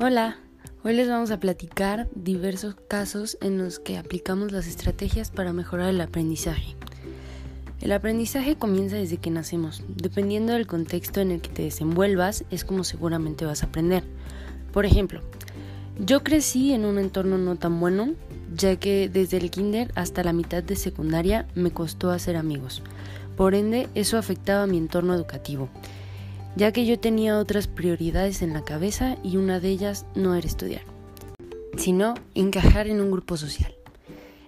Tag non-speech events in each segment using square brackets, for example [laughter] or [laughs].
Hola, hoy les vamos a platicar diversos casos en los que aplicamos las estrategias para mejorar el aprendizaje. El aprendizaje comienza desde que nacemos. Dependiendo del contexto en el que te desenvuelvas, es como seguramente vas a aprender. Por ejemplo, yo crecí en un entorno no tan bueno, ya que desde el kinder hasta la mitad de secundaria me costó hacer amigos. Por ende, eso afectaba mi entorno educativo, ya que yo tenía otras prioridades en la cabeza y una de ellas no era estudiar, sino encajar en un grupo social.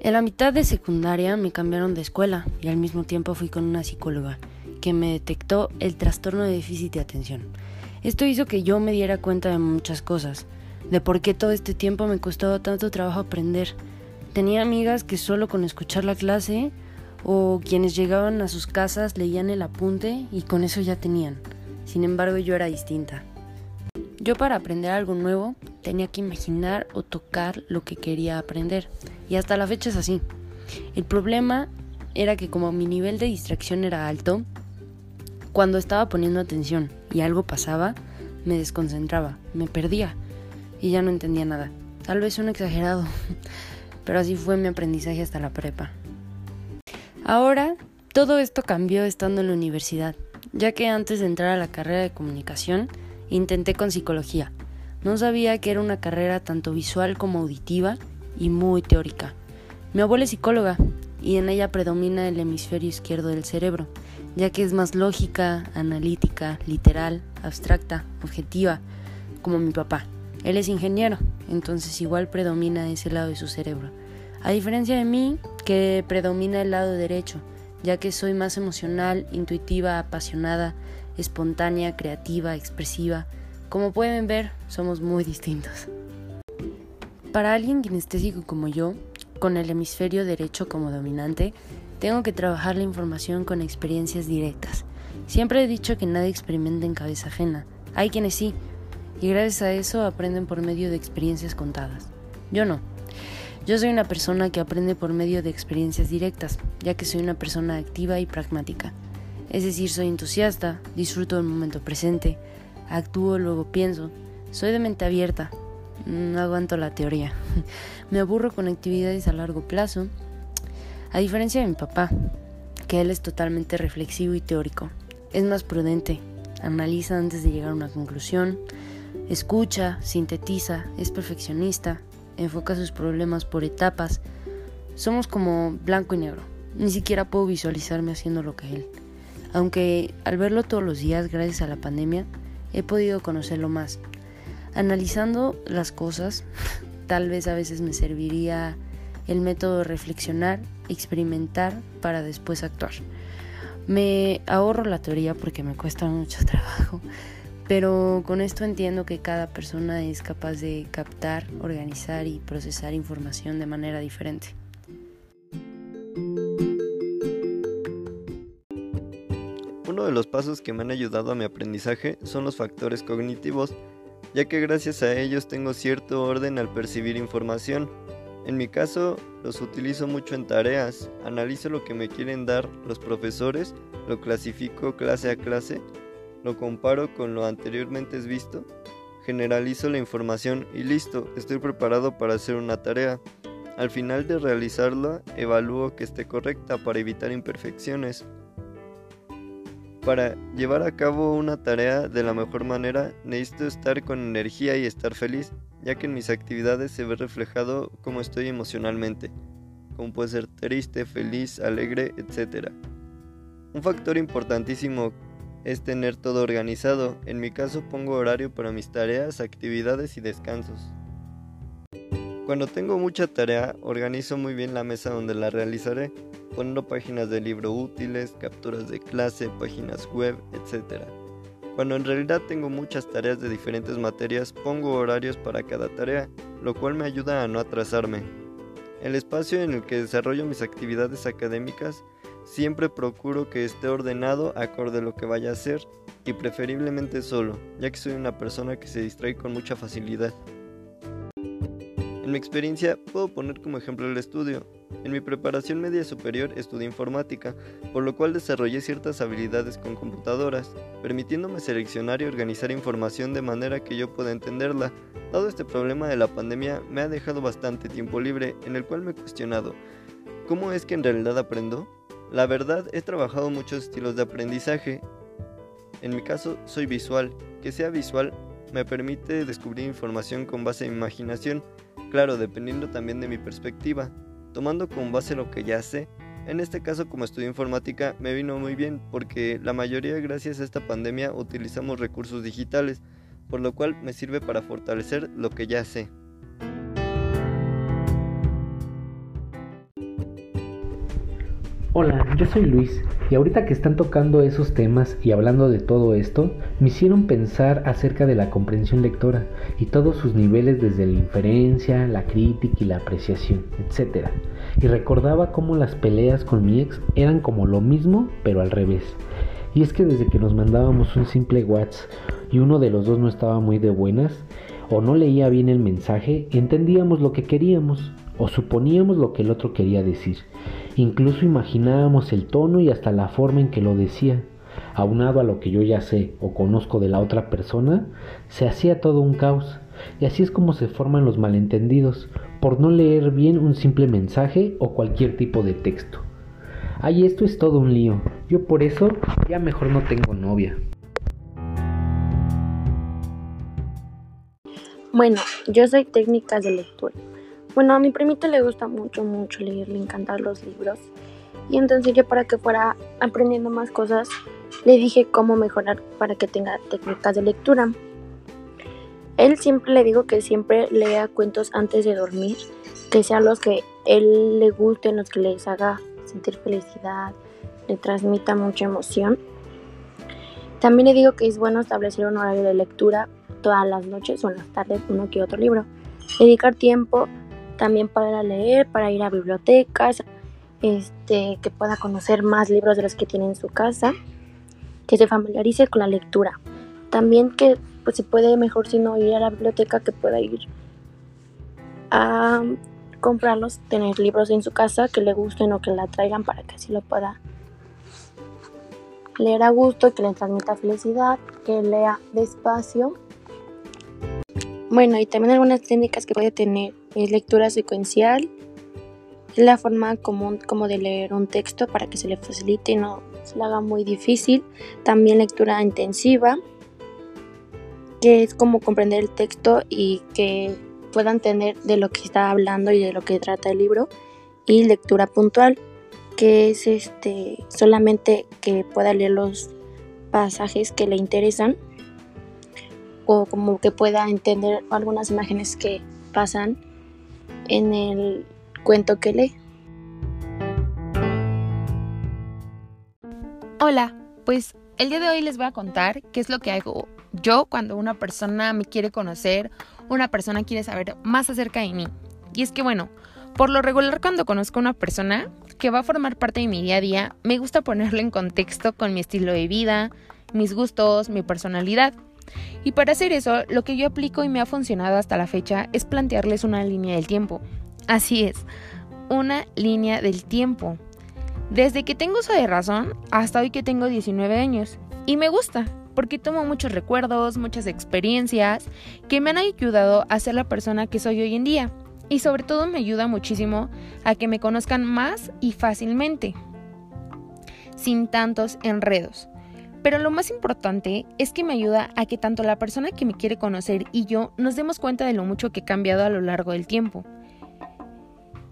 En la mitad de secundaria me cambiaron de escuela y al mismo tiempo fui con una psicóloga que me detectó el trastorno de déficit de atención. Esto hizo que yo me diera cuenta de muchas cosas, de por qué todo este tiempo me costaba tanto trabajo aprender. Tenía amigas que solo con escuchar la clase o quienes llegaban a sus casas leían el apunte y con eso ya tenían. Sin embargo, yo era distinta. Yo para aprender algo nuevo tenía que imaginar o tocar lo que quería aprender. Y hasta la fecha es así. El problema era que como mi nivel de distracción era alto, cuando estaba poniendo atención y algo pasaba, me desconcentraba, me perdía y ya no entendía nada. Tal vez un exagerado, [laughs] pero así fue mi aprendizaje hasta la prepa. Ahora, todo esto cambió estando en la universidad, ya que antes de entrar a la carrera de comunicación, intenté con psicología. No sabía que era una carrera tanto visual como auditiva y muy teórica. Mi abuela es psicóloga y en ella predomina el hemisferio izquierdo del cerebro, ya que es más lógica, analítica, literal, abstracta, objetiva, como mi papá. Él es ingeniero, entonces igual predomina ese lado de su cerebro. A diferencia de mí, que predomina el lado derecho, ya que soy más emocional, intuitiva, apasionada, espontánea, creativa, expresiva. Como pueden ver, somos muy distintos. Para alguien kinestésico como yo, con el hemisferio derecho como dominante, tengo que trabajar la información con experiencias directas. Siempre he dicho que nadie experimenta en cabeza ajena. Hay quienes sí, y gracias a eso aprenden por medio de experiencias contadas. Yo no. Yo soy una persona que aprende por medio de experiencias directas, ya que soy una persona activa y pragmática. Es decir, soy entusiasta, disfruto del momento presente, actúo, luego pienso, soy de mente abierta, no aguanto la teoría, [laughs] me aburro con actividades a largo plazo, a diferencia de mi papá, que él es totalmente reflexivo y teórico, es más prudente, analiza antes de llegar a una conclusión, escucha, sintetiza, es perfeccionista, enfoca sus problemas por etapas. Somos como blanco y negro. Ni siquiera puedo visualizarme haciendo lo que él. Aunque al verlo todos los días gracias a la pandemia, he podido conocerlo más. Analizando las cosas, [laughs] tal vez a veces me serviría el método de reflexionar, experimentar para después actuar. Me ahorro la teoría porque me cuesta mucho [laughs] trabajo pero con esto entiendo que cada persona es capaz de captar, organizar y procesar información de manera diferente. Uno de los pasos que me han ayudado a mi aprendizaje son los factores cognitivos, ya que gracias a ellos tengo cierto orden al percibir información. En mi caso, los utilizo mucho en tareas, analizo lo que me quieren dar los profesores, lo clasifico clase a clase lo comparo con lo anteriormente visto, generalizo la información y listo, estoy preparado para hacer una tarea. Al final de realizarla, evalúo que esté correcta para evitar imperfecciones. Para llevar a cabo una tarea de la mejor manera, necesito estar con energía y estar feliz, ya que en mis actividades se ve reflejado cómo estoy emocionalmente, como puede ser triste, feliz, alegre, etc. Un factor importantísimo es tener todo organizado. En mi caso pongo horario para mis tareas, actividades y descansos. Cuando tengo mucha tarea, organizo muy bien la mesa donde la realizaré, poniendo páginas de libro útiles, capturas de clase, páginas web, etc. Cuando en realidad tengo muchas tareas de diferentes materias, pongo horarios para cada tarea, lo cual me ayuda a no atrasarme. El espacio en el que desarrollo mis actividades académicas Siempre procuro que esté ordenado acorde a lo que vaya a hacer y preferiblemente solo, ya que soy una persona que se distrae con mucha facilidad. En mi experiencia puedo poner como ejemplo el estudio. En mi preparación media superior estudié informática, por lo cual desarrollé ciertas habilidades con computadoras, permitiéndome seleccionar y organizar información de manera que yo pueda entenderla. Dado este problema de la pandemia me ha dejado bastante tiempo libre en el cual me he cuestionado, ¿cómo es que en realidad aprendo? La verdad, he trabajado muchos estilos de aprendizaje. En mi caso, soy visual. Que sea visual me permite descubrir información con base en imaginación, claro, dependiendo también de mi perspectiva, tomando como base lo que ya sé. En este caso, como estudio informática, me vino muy bien porque la mayoría, gracias a esta pandemia, utilizamos recursos digitales, por lo cual me sirve para fortalecer lo que ya sé. Hola, yo soy Luis y ahorita que están tocando esos temas y hablando de todo esto, me hicieron pensar acerca de la comprensión lectora y todos sus niveles desde la inferencia, la crítica y la apreciación, etc. Y recordaba cómo las peleas con mi ex eran como lo mismo pero al revés. Y es que desde que nos mandábamos un simple WhatsApp y uno de los dos no estaba muy de buenas, o no leía bien el mensaje, entendíamos lo que queríamos o suponíamos lo que el otro quería decir. Incluso imaginábamos el tono y hasta la forma en que lo decía. Aunado a lo que yo ya sé o conozco de la otra persona, se hacía todo un caos. Y así es como se forman los malentendidos, por no leer bien un simple mensaje o cualquier tipo de texto. Ay, esto es todo un lío. Yo por eso ya mejor no tengo novia. Bueno, yo soy técnicas de lectura. Bueno, a mi primita le gusta mucho, mucho leer, le encantan los libros. Y entonces yo para que fuera aprendiendo más cosas, le dije cómo mejorar para que tenga técnicas de lectura. Él siempre le digo que siempre lea cuentos antes de dormir, que sean los que él le gusten, los que les haga sentir felicidad, le transmita mucha emoción. También le digo que es bueno establecer un horario de lectura todas las noches o en las tardes, uno que otro libro. Dedicar tiempo también para leer, para ir a bibliotecas, este, que pueda conocer más libros de los que tiene en su casa, que se familiarice con la lectura. También que pues, se puede mejor si no ir a la biblioteca, que pueda ir a comprarlos, tener libros en su casa que le gusten o que la traigan para que así lo pueda leer a gusto, que le transmita felicidad, que lea despacio. Bueno, y también algunas técnicas que puede tener es lectura secuencial, es la forma común como de leer un texto para que se le facilite y no se le haga muy difícil. También lectura intensiva, que es como comprender el texto y que pueda entender de lo que está hablando y de lo que trata el libro. Y lectura puntual, que es este solamente que pueda leer los pasajes que le interesan o como que pueda entender algunas imágenes que pasan en el cuento que lee. Hola, pues el día de hoy les voy a contar qué es lo que hago yo cuando una persona me quiere conocer, una persona quiere saber más acerca de mí. Y es que bueno, por lo regular cuando conozco a una persona que va a formar parte de mi día a día, me gusta ponerlo en contexto con mi estilo de vida, mis gustos, mi personalidad. Y para hacer eso, lo que yo aplico y me ha funcionado hasta la fecha es plantearles una línea del tiempo. Así es, una línea del tiempo. Desde que tengo uso de razón hasta hoy que tengo 19 años. Y me gusta, porque tomo muchos recuerdos, muchas experiencias que me han ayudado a ser la persona que soy hoy en día. Y sobre todo me ayuda muchísimo a que me conozcan más y fácilmente, sin tantos enredos. Pero lo más importante es que me ayuda a que tanto la persona que me quiere conocer y yo nos demos cuenta de lo mucho que he cambiado a lo largo del tiempo.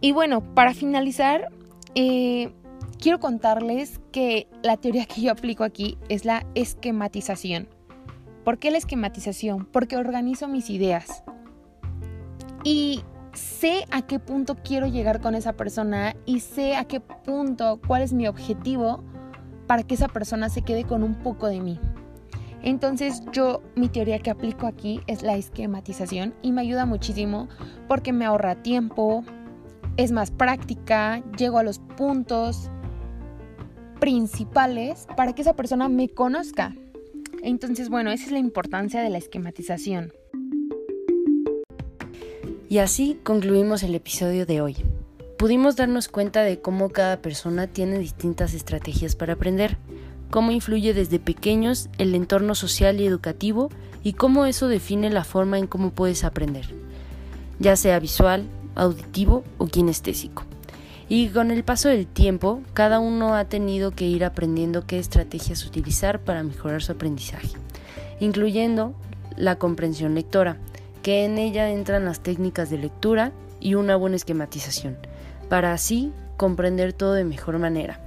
Y bueno, para finalizar, eh, quiero contarles que la teoría que yo aplico aquí es la esquematización. ¿Por qué la esquematización? Porque organizo mis ideas. Y sé a qué punto quiero llegar con esa persona y sé a qué punto, cuál es mi objetivo para que esa persona se quede con un poco de mí. Entonces yo mi teoría que aplico aquí es la esquematización y me ayuda muchísimo porque me ahorra tiempo, es más práctica, llego a los puntos principales para que esa persona me conozca. Entonces, bueno, esa es la importancia de la esquematización. Y así concluimos el episodio de hoy. Pudimos darnos cuenta de cómo cada persona tiene distintas estrategias para aprender, cómo influye desde pequeños el entorno social y educativo y cómo eso define la forma en cómo puedes aprender, ya sea visual, auditivo o kinestésico. Y con el paso del tiempo, cada uno ha tenido que ir aprendiendo qué estrategias utilizar para mejorar su aprendizaje, incluyendo la comprensión lectora, que en ella entran las técnicas de lectura y una buena esquematización, para así comprender todo de mejor manera.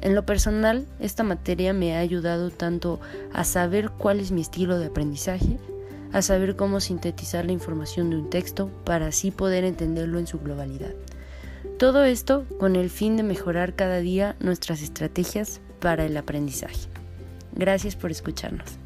En lo personal, esta materia me ha ayudado tanto a saber cuál es mi estilo de aprendizaje, a saber cómo sintetizar la información de un texto para así poder entenderlo en su globalidad. Todo esto con el fin de mejorar cada día nuestras estrategias para el aprendizaje. Gracias por escucharnos.